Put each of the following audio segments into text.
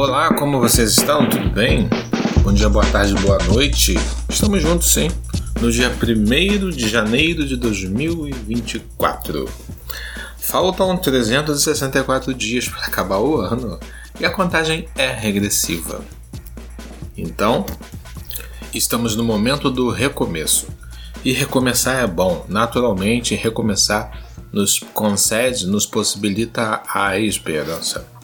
Olá, como vocês estão? Tudo bem? Bom dia, boa tarde, boa noite. Estamos juntos, sim. No dia 1 de janeiro de 2024. Faltam 364 dias para acabar o ano e a contagem é regressiva. Então, estamos no momento do recomeço. E recomeçar é bom. Naturalmente, recomeçar nos concede, nos possibilita a esperança.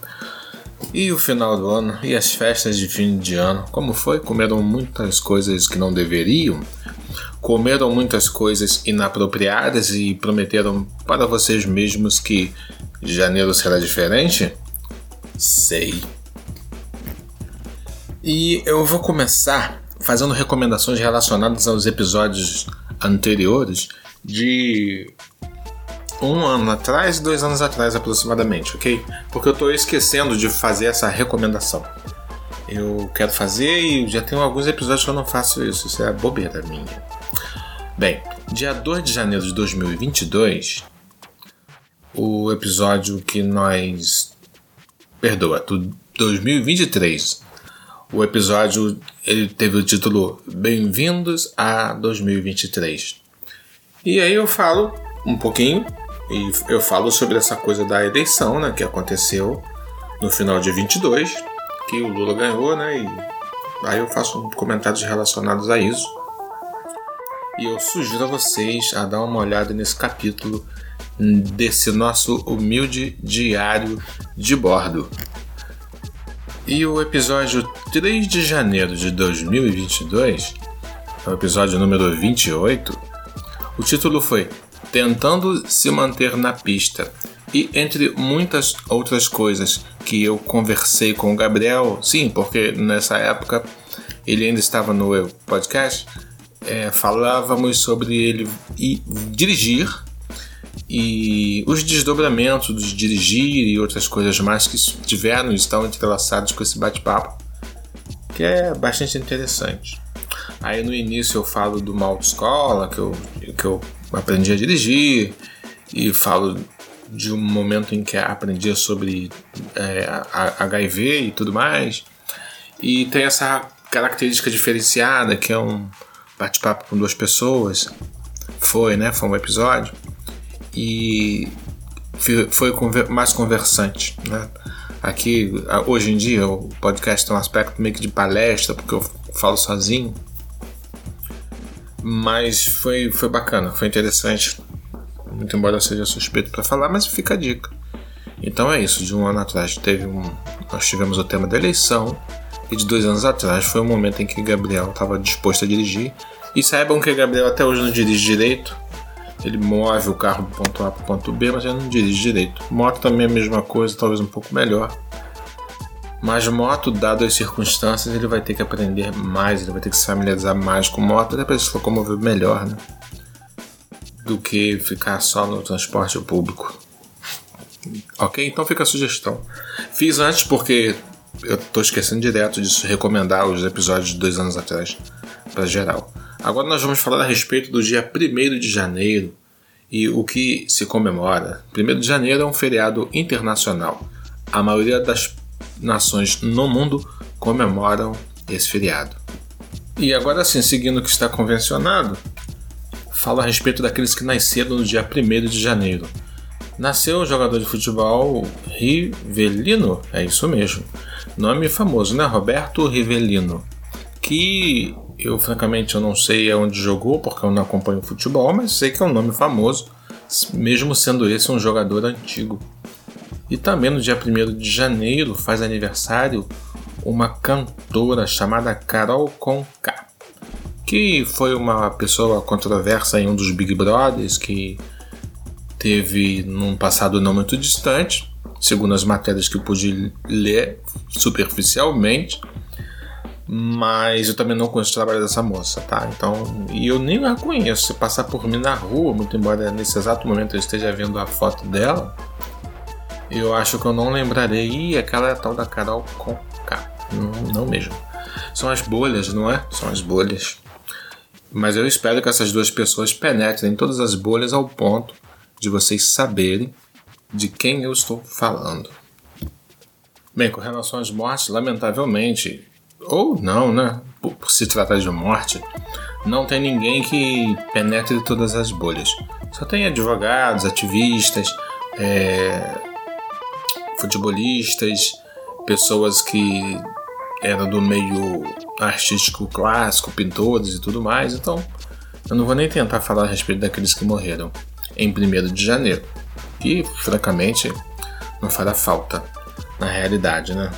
E o final do ano e as festas de fim de ano, como foi? Comeram muitas coisas que não deveriam? Comeram muitas coisas inapropriadas e prometeram para vocês mesmos que janeiro será diferente? Sei. E eu vou começar fazendo recomendações relacionadas aos episódios anteriores de um ano atrás, dois anos atrás aproximadamente, ok? Porque eu estou esquecendo de fazer essa recomendação. Eu quero fazer e já tem alguns episódios que eu não faço isso, isso é bobeira minha. Bem, dia 2 de janeiro de 2022, o episódio que nós. Perdoa, do 2023. O episódio ele teve o título Bem-vindos a 2023. E aí eu falo um pouquinho e eu falo sobre essa coisa da eleição, né, que aconteceu no final de 22, que o Lula ganhou, né, e aí eu faço comentários relacionados a isso. E eu sugiro a vocês a dar uma olhada nesse capítulo desse nosso humilde diário de bordo. E o episódio 3 de janeiro de 2022, é o episódio número 28, o título foi tentando se manter na pista. E entre muitas outras coisas que eu conversei com o Gabriel, sim, porque nessa época ele ainda estava no podcast, é, falávamos sobre ele e dirigir e os desdobramentos de dirigir e outras coisas mais que tiveram estão entrelaçados com esse bate-papo, que é bastante interessante. Aí no início eu falo do mal de escola, que eu, que eu aprendi a dirigir e falo de um momento em que aprendi sobre é, HIV e tudo mais. E tem essa característica diferenciada que é um bate-papo com duas pessoas. Foi, né? Foi um episódio. E foi mais conversante, né? Aqui, hoje em dia, o podcast tem um aspecto meio que de palestra, porque eu falo sozinho. Mas foi, foi bacana, foi interessante. Muito embora eu seja suspeito para falar, mas fica a dica. Então é isso, de um ano atrás teve um, nós tivemos o tema da eleição e de dois anos atrás foi o momento em que Gabriel estava disposto a dirigir. E saibam que Gabriel até hoje não dirige direito. Ele move o carro do ponto A para o ponto B, mas ele não dirige direito. Moto também é a mesma coisa, talvez um pouco melhor. Mas moto, dado as circunstâncias, ele vai ter que aprender mais, ele vai ter que se familiarizar mais com moto, até para se locomover melhor, né? Do que ficar só no transporte público. Ok? Então fica a sugestão. Fiz antes porque eu estou esquecendo direto de recomendar os episódios de dois anos atrás para geral. Agora nós vamos falar a respeito do dia 1 de janeiro e o que se comemora. 1 de janeiro é um feriado internacional. A maioria das nações no mundo comemoram esse feriado. E agora sim, seguindo o que está convencionado, fala a respeito daqueles que nasceram no dia 1 de janeiro. Nasceu o jogador de futebol Rivelino, é isso mesmo. Nome famoso, né? Roberto Rivelino. Que eu francamente eu não sei onde jogou, porque eu não acompanho futebol, mas sei que é um nome famoso, mesmo sendo esse um jogador antigo. E também no dia 1 de janeiro faz aniversário uma cantora chamada Carol Conká, que foi uma pessoa controversa em um dos Big Brothers que teve num passado não muito distante, segundo as matérias que eu pude ler superficialmente. Mas eu também não conheço o trabalho dessa moça, tá? Então, e eu nem a conheço. Se passar por mim na rua, muito embora nesse exato momento eu esteja vendo a foto dela, eu acho que eu não lembrarei. Ih, aquela tal da Carol com K. Não, não mesmo. São as bolhas, não é? São as bolhas. Mas eu espero que essas duas pessoas penetrem todas as bolhas ao ponto de vocês saberem de quem eu estou falando. Bem, com relação às mortes, lamentavelmente, ou não, né? Por, por, se tratar de morte, não tem ninguém que penetre todas as bolhas. Só tem advogados, ativistas, é, futebolistas, pessoas que eram do meio artístico clássico, pintores e tudo mais. Então, eu não vou nem tentar falar a respeito daqueles que morreram em 1 de janeiro, que francamente não fará falta na realidade, né?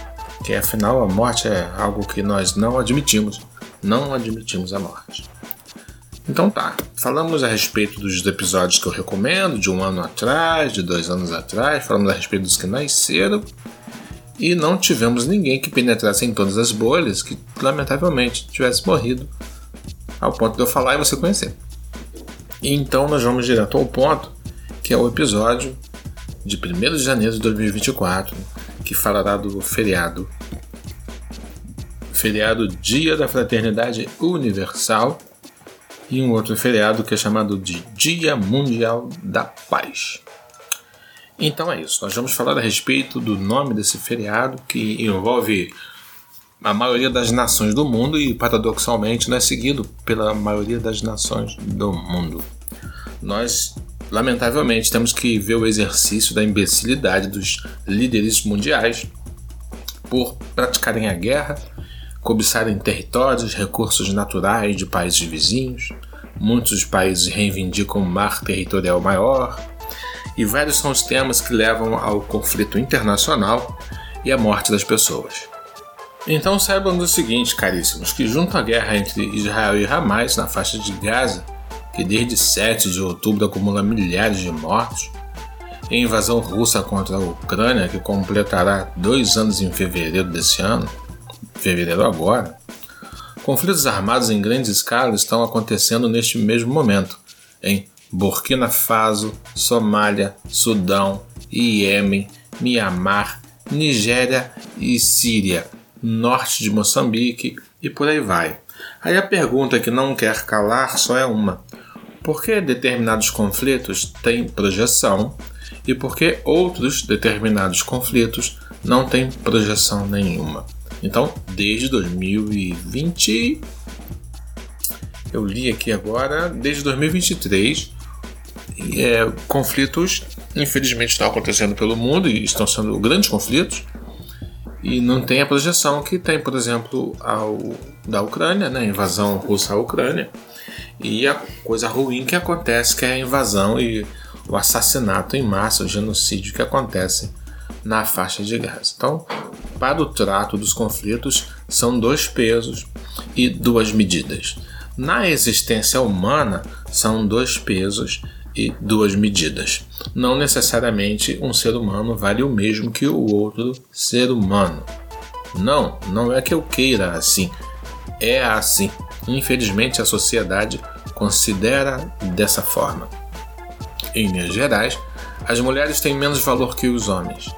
Que afinal a morte é algo que nós não admitimos, não admitimos a morte. Então tá, falamos a respeito dos episódios que eu recomendo, de um ano atrás, de dois anos atrás, falamos a respeito dos que nasceram e não tivemos ninguém que penetrasse em todas as bolhas que lamentavelmente tivesse morrido ao ponto de eu falar e você conhecer. Então nós vamos direto ao ponto, que é o episódio de 1 de janeiro de 2024, que falará do feriado. Feriado Dia da Fraternidade Universal e um outro feriado que é chamado de Dia Mundial da Paz. Então é isso, nós vamos falar a respeito do nome desse feriado que envolve a maioria das nações do mundo e paradoxalmente não é seguido pela maioria das nações do mundo. Nós, lamentavelmente, temos que ver o exercício da imbecilidade dos líderes mundiais por praticarem a guerra cobiçarem territórios, recursos naturais de países vizinhos. Muitos países reivindicam um mar territorial maior. E vários são os temas que levam ao conflito internacional e à morte das pessoas. Então saibam do seguinte, caríssimos, que junto à guerra entre Israel e Hamas na faixa de Gaza, que desde 7 de outubro acumula milhares de mortos, e a invasão russa contra a Ucrânia, que completará dois anos em fevereiro desse ano, fevereiro agora, conflitos armados em grande escala estão acontecendo neste mesmo momento em Burkina Faso, Somália, Sudão, Iêmen, Mianmar, Nigéria e Síria, norte de Moçambique e por aí vai. Aí a pergunta que não quer calar só é uma: por que determinados conflitos têm projeção e por que outros determinados conflitos não têm projeção nenhuma? Então, desde 2020, eu li aqui agora, desde 2023, é, conflitos infelizmente estão acontecendo pelo mundo e estão sendo grandes conflitos e não tem a projeção que tem, por exemplo, ao, da Ucrânia, né, a invasão russa à Ucrânia e a coisa ruim que acontece que é a invasão e o assassinato em massa, o genocídio que acontece na faixa de Gaza. Então, para o trato dos conflitos, são dois pesos e duas medidas. Na existência humana, são dois pesos e duas medidas. Não necessariamente um ser humano vale o mesmo que o outro ser humano. Não, não é que eu queira assim. É assim. Infelizmente, a sociedade considera dessa forma. Em linhas gerais, as mulheres têm menos valor que os homens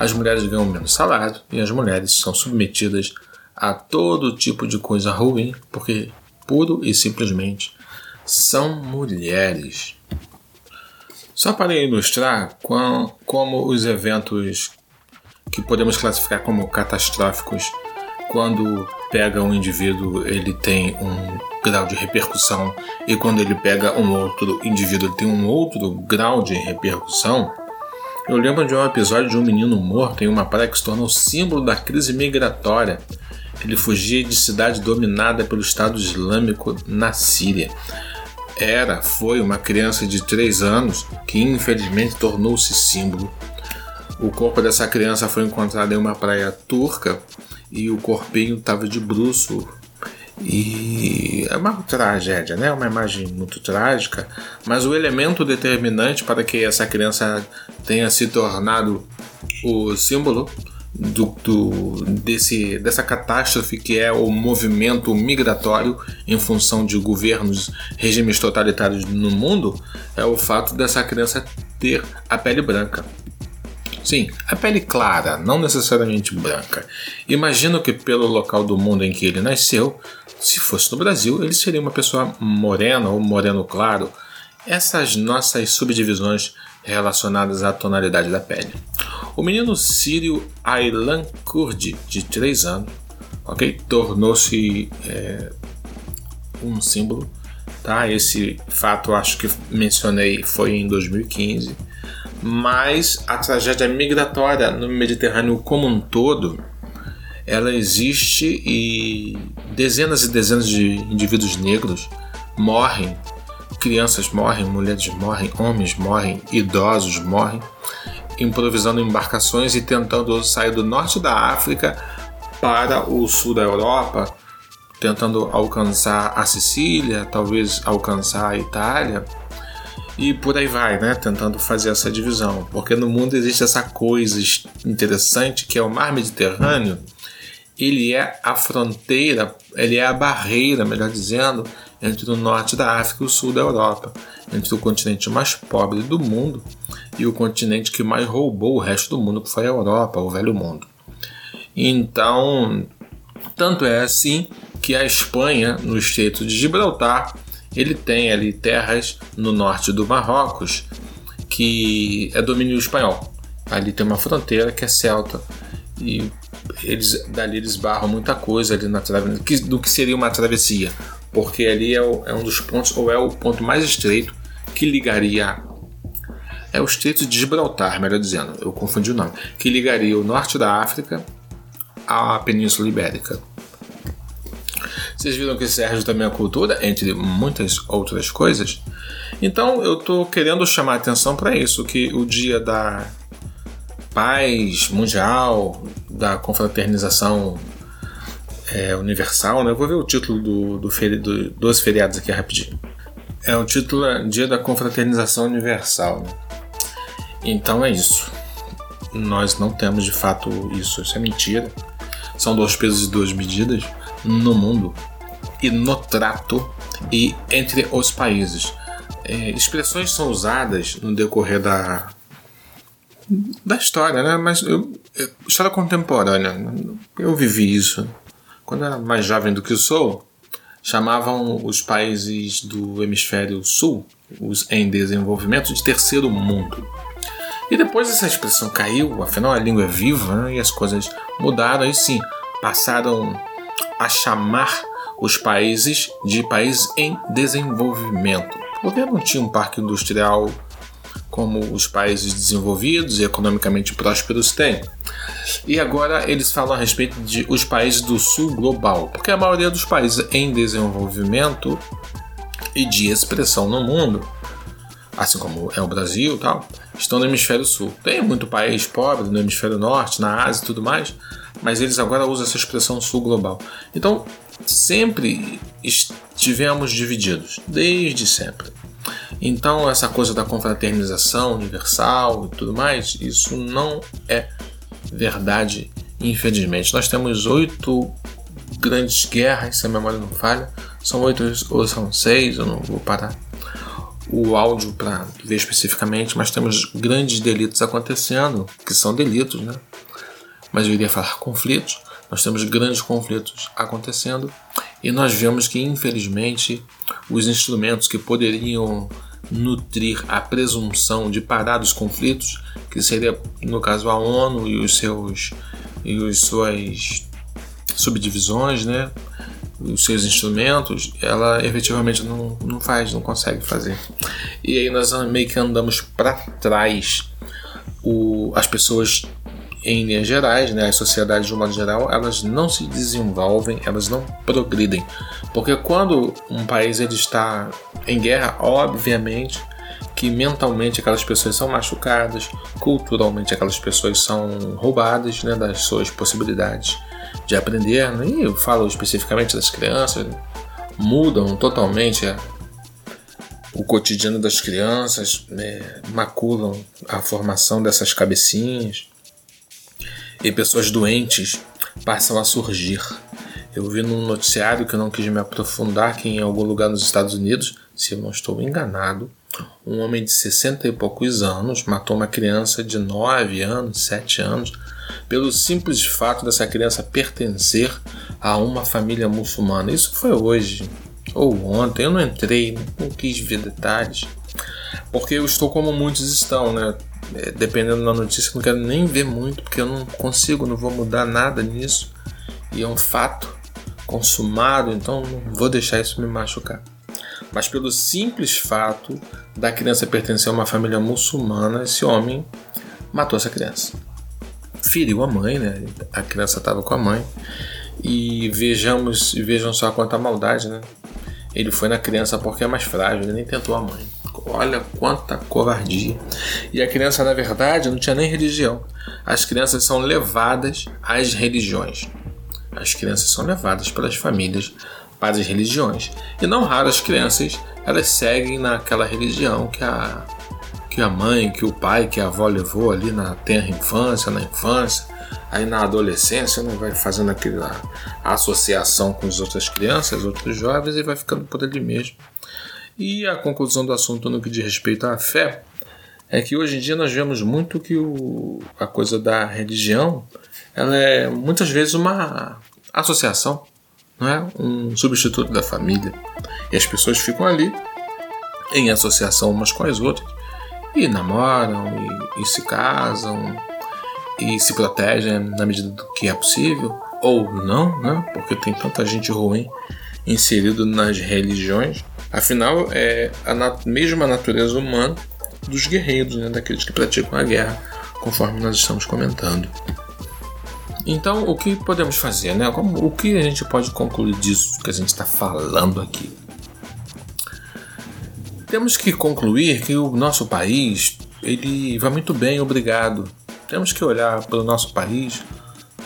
as mulheres ganham menos salário e as mulheres são submetidas a todo tipo de coisa ruim, porque puro e simplesmente são mulheres. Só para ilustrar como os eventos que podemos classificar como catastróficos, quando pega um indivíduo, ele tem um grau de repercussão, e quando ele pega um outro indivíduo, ele tem um outro grau de repercussão. Eu lembro de um episódio de um menino morto em uma praia que se tornou símbolo da crise migratória. Ele fugia de cidade dominada pelo Estado Islâmico na Síria. Era, foi uma criança de 3 anos que infelizmente tornou-se símbolo. O corpo dessa criança foi encontrado em uma praia turca e o corpinho estava de bruço e uma tragédia, né? Uma imagem muito trágica, mas o elemento determinante para que essa criança tenha se tornado o símbolo do, do, desse, dessa catástrofe que é o movimento migratório em função de governos, regimes totalitários no mundo, é o fato dessa criança ter a pele branca. Sim, a pele clara, não necessariamente branca. Imagino que pelo local do mundo em que ele nasceu, se fosse no Brasil, ele seria uma pessoa morena ou moreno claro. Essas nossas subdivisões relacionadas à tonalidade da pele. O menino sírio Aylan Kurdi, de 3 anos, ok? Tornou-se é, um símbolo, tá? Esse fato acho que mencionei foi em 2015, mas a tragédia migratória no Mediterrâneo como um todo, ela existe e dezenas e dezenas de indivíduos negros morrem, crianças morrem, mulheres morrem, homens morrem, idosos morrem, improvisando embarcações e tentando sair do norte da África para o sul da Europa, tentando alcançar a Sicília, talvez alcançar a Itália. E por aí vai, né? Tentando fazer essa divisão. Porque no mundo existe essa coisa interessante que é o mar Mediterrâneo. Ele é a fronteira, ele é a barreira, melhor dizendo, entre o norte da África e o sul da Europa, entre o continente mais pobre do mundo e o continente que mais roubou o resto do mundo, que foi a Europa, o velho mundo. Então, tanto é assim que a Espanha, no Estreito de Gibraltar, ele tem ali terras no norte do Marrocos que é domínio espanhol. Ali tem uma fronteira que é celta e eles dali eles barram muita coisa ali na travessia, do que seria uma travessia, porque ali é, o, é, um dos pontos ou é o ponto mais estreito que ligaria é o Estreito de Gibraltar, melhor dizendo, eu confundi o nome, que ligaria o norte da África à Península Ibérica. Vocês viram que Sérgio também é cultura, entre muitas outras coisas. Então eu estou querendo chamar atenção para isso, que o dia da paz mundial, da confraternização é, universal, né? Eu vou ver o título do, do, feri do, dos feriados aqui rapidinho. É o título é Dia da Confraternização Universal. Então é isso. Nós não temos de fato isso, isso é mentira. São dois pesos e duas medidas no mundo e no trato e entre os países. É, expressões são usadas no decorrer da, da história, né? Mas eu, história contemporânea, eu vivi isso. Quando eu era mais jovem do que sou, chamavam os países do hemisfério sul, os em desenvolvimento, de terceiro mundo. E depois essa expressão caiu, afinal a língua é viva né? e as coisas mudaram, e sim, passaram a chamar os países de países em desenvolvimento. Porque não tinha um parque industrial como os países desenvolvidos e economicamente prósperos têm. E agora eles falam a respeito de os países do sul global, porque a maioria dos países em desenvolvimento e de expressão no mundo, assim como é o Brasil, tal, estão no hemisfério sul. Tem muito país pobre no hemisfério norte, na Ásia e tudo mais, mas eles agora usam essa expressão sul global. Então, sempre estivemos divididos, desde sempre. Então, essa coisa da confraternização universal e tudo mais, isso não é verdade, infelizmente. Nós temos oito grandes guerras, se a memória não falha. São oito ou são seis, eu não vou parar o áudio para ver especificamente, mas temos grandes delitos acontecendo, que são delitos, né? Mas eu iria falar conflitos. Nós temos grandes conflitos acontecendo e nós vemos que, infelizmente, os instrumentos que poderiam nutrir a presunção de parar dos conflitos, que seria, no caso, a ONU e os seus e os suas subdivisões, né? Os seus instrumentos, ela efetivamente não, não faz, não consegue fazer. E aí nós meio que andamos para trás. O, as pessoas em linhas gerais, né, as sociedades de um modo geral, elas não se desenvolvem, elas não progridem. Porque quando um país ele está em guerra, obviamente que mentalmente aquelas pessoas são machucadas, culturalmente aquelas pessoas são roubadas né, das suas possibilidades de aprender, né? e eu falo especificamente das crianças, mudam totalmente o cotidiano das crianças, né? maculam a formação dessas cabecinhas e pessoas doentes passam a surgir. Eu vi num noticiário que eu não quis me aprofundar que em algum lugar nos Estados Unidos, se eu não estou enganado, um homem de 60 e poucos anos matou uma criança de 9 anos, 7 anos, pelo simples fato dessa criança pertencer a uma família muçulmana. Isso foi hoje ou ontem, eu não entrei, não quis ver detalhes, porque eu estou como muitos estão, né? é, dependendo da notícia, não quero nem ver muito, porque eu não consigo, não vou mudar nada nisso. E é um fato consumado, então não vou deixar isso me machucar. Mas pelo simples fato da criança pertencer a uma família muçulmana, esse homem matou essa criança. Feriu a mãe, né? A criança estava com a mãe. E vejamos, vejam só quanta maldade, né? Ele foi na criança porque é mais frágil, ele nem tentou a mãe. Olha quanta covardia. E a criança, na verdade, não tinha nem religião. As crianças são levadas às religiões. As crianças são levadas pelas famílias para as religiões. E não raro as crianças elas seguem naquela religião que a, que a mãe, que o pai, que a avó levou ali na tenra infância, na infância. Aí na adolescência né, vai fazendo aquela associação com as outras crianças, outros jovens e vai ficando por ali mesmo. E a conclusão do assunto no que diz respeito à fé é que hoje em dia nós vemos muito que o, a coisa da religião ela é muitas vezes uma associação, não é? um substituto da família. E as pessoas ficam ali em associação umas com as outras e namoram e, e se casam e se protegem na medida do que é possível ou não, né? porque tem tanta gente ruim inserido nas religiões Afinal, é a nat mesma natureza humana dos guerreiros, né, daqueles que praticam a guerra, conforme nós estamos comentando. Então, o que podemos fazer? Né? Como, o que a gente pode concluir disso que a gente está falando aqui? Temos que concluir que o nosso país ele vai muito bem, obrigado. Temos que olhar para o nosso país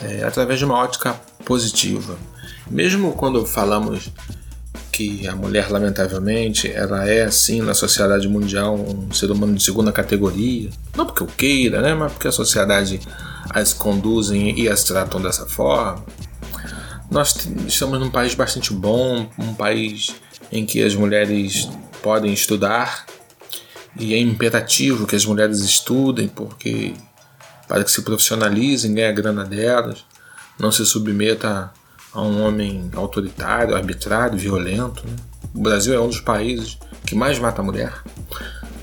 é, através de uma ótica positiva. Mesmo quando falamos que a mulher, lamentavelmente, ela é, assim, na sociedade mundial, um ser humano de segunda categoria. Não porque eu queira, né? Mas porque a sociedade as conduzem e as tratam dessa forma. Nós estamos num país bastante bom, um país em que as mulheres podem estudar e é imperativo que as mulheres estudem porque para que se profissionalizem, ganhem a grana delas, não se submeta a um homem autoritário, arbitrário, violento. Né? O Brasil é um dos países que mais mata a mulher.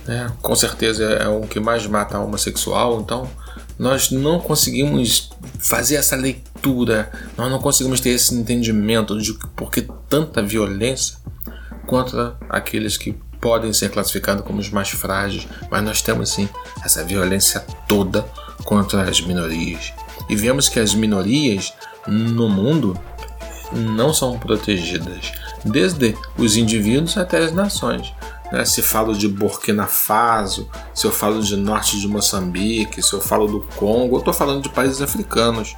Né? Com certeza é o que mais mata a homossexual. Então, nós não conseguimos fazer essa leitura, nós não conseguimos ter esse entendimento de por que tanta violência contra aqueles que podem ser classificados como os mais frágeis, mas nós temos sim essa violência toda contra as minorias. E vemos que as minorias no mundo não são protegidas, desde os indivíduos até as nações. Né? Se falo de Burkina Faso, se eu falo de norte de Moçambique, se eu falo do Congo, eu estou falando de países africanos.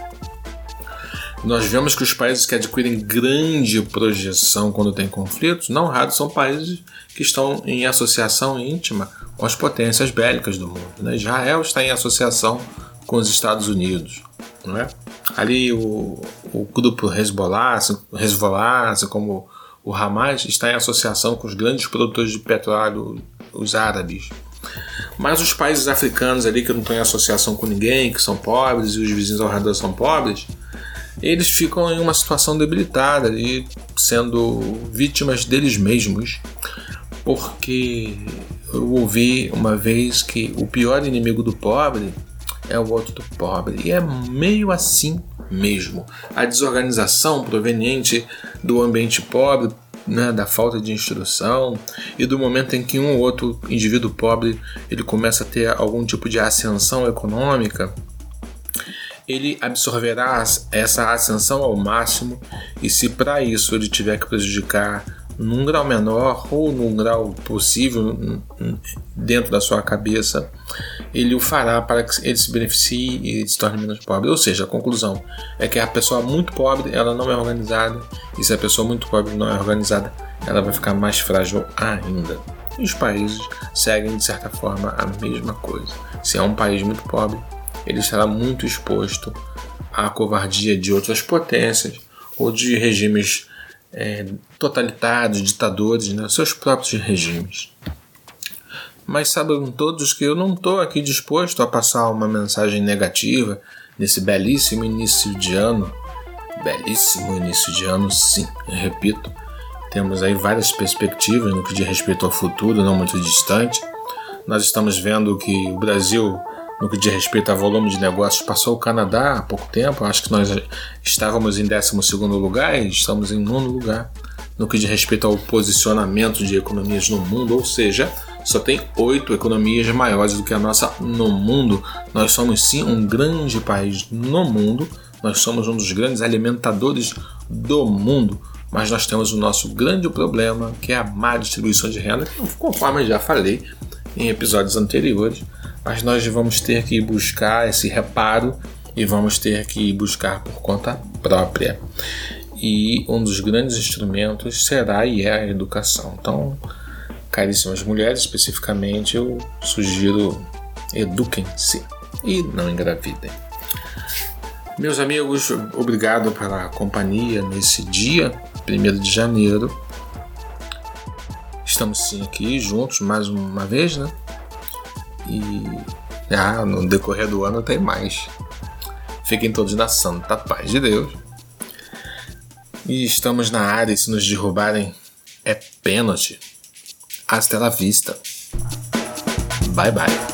Nós vemos que os países que adquirem grande projeção quando tem conflitos, não raros são países que estão em associação íntima com as potências bélicas do mundo. Né? Israel está em associação com os Estados Unidos. É? ali o, o grupo Hezbollah, assim, Hezbollah, assim como o Hamas, está em associação com os grandes produtores de petróleo, os árabes. Mas os países africanos ali que não estão em associação com ninguém, que são pobres e os vizinhos ao redor são pobres, eles ficam em uma situação debilitada ali, sendo vítimas deles mesmos. Porque eu ouvi uma vez que o pior inimigo do pobre é o outro do pobre. E é meio assim mesmo. A desorganização proveniente do ambiente pobre, né, da falta de instrução e do momento em que um ou outro indivíduo pobre ele começa a ter algum tipo de ascensão econômica, ele absorverá essa ascensão ao máximo e se para isso ele tiver que prejudicar num grau menor ou num grau possível dentro da sua cabeça, ele o fará para que ele se beneficie e se torne menos pobre. Ou seja, a conclusão é que a pessoa muito pobre ela não é organizada e se a pessoa muito pobre não é organizada, ela vai ficar mais frágil ainda. E os países seguem de certa forma a mesma coisa. Se é um país muito pobre, ele estará muito exposto à covardia de outras potências ou de regimes é, totalitários, ditadores, né, seus próprios regimes. Mas sabem todos que eu não estou aqui disposto a passar uma mensagem negativa nesse belíssimo início de ano. Belíssimo início de ano, sim, eu repito. Temos aí várias perspectivas no que diz respeito ao futuro, não muito distante. Nós estamos vendo que o Brasil no que diz respeito a volume de negócios, passou o Canadá há pouco tempo. Acho que nós estávamos em 12 lugar e estamos em nono lugar no que diz respeito ao posicionamento de economias no mundo, ou seja, só tem oito economias maiores do que a nossa no mundo. Nós somos sim um grande país no mundo, nós somos um dos grandes alimentadores do mundo, mas nós temos o nosso grande problema que é a má distribuição de renda, conforme já falei em episódios anteriores. Mas nós vamos ter que buscar esse reparo e vamos ter que buscar por conta própria. E um dos grandes instrumentos será e é a educação. Então, caríssimas mulheres, especificamente, eu sugiro eduquem-se e não engravidem. Meus amigos, obrigado pela companhia nesse dia, 1 de janeiro. Estamos sim aqui juntos mais uma vez, né? E ah, no decorrer do ano tem mais. Fiquem todos na santa paz de Deus. E estamos na área e se nos derrubarem é pênalti. Hasta la vista. Bye bye.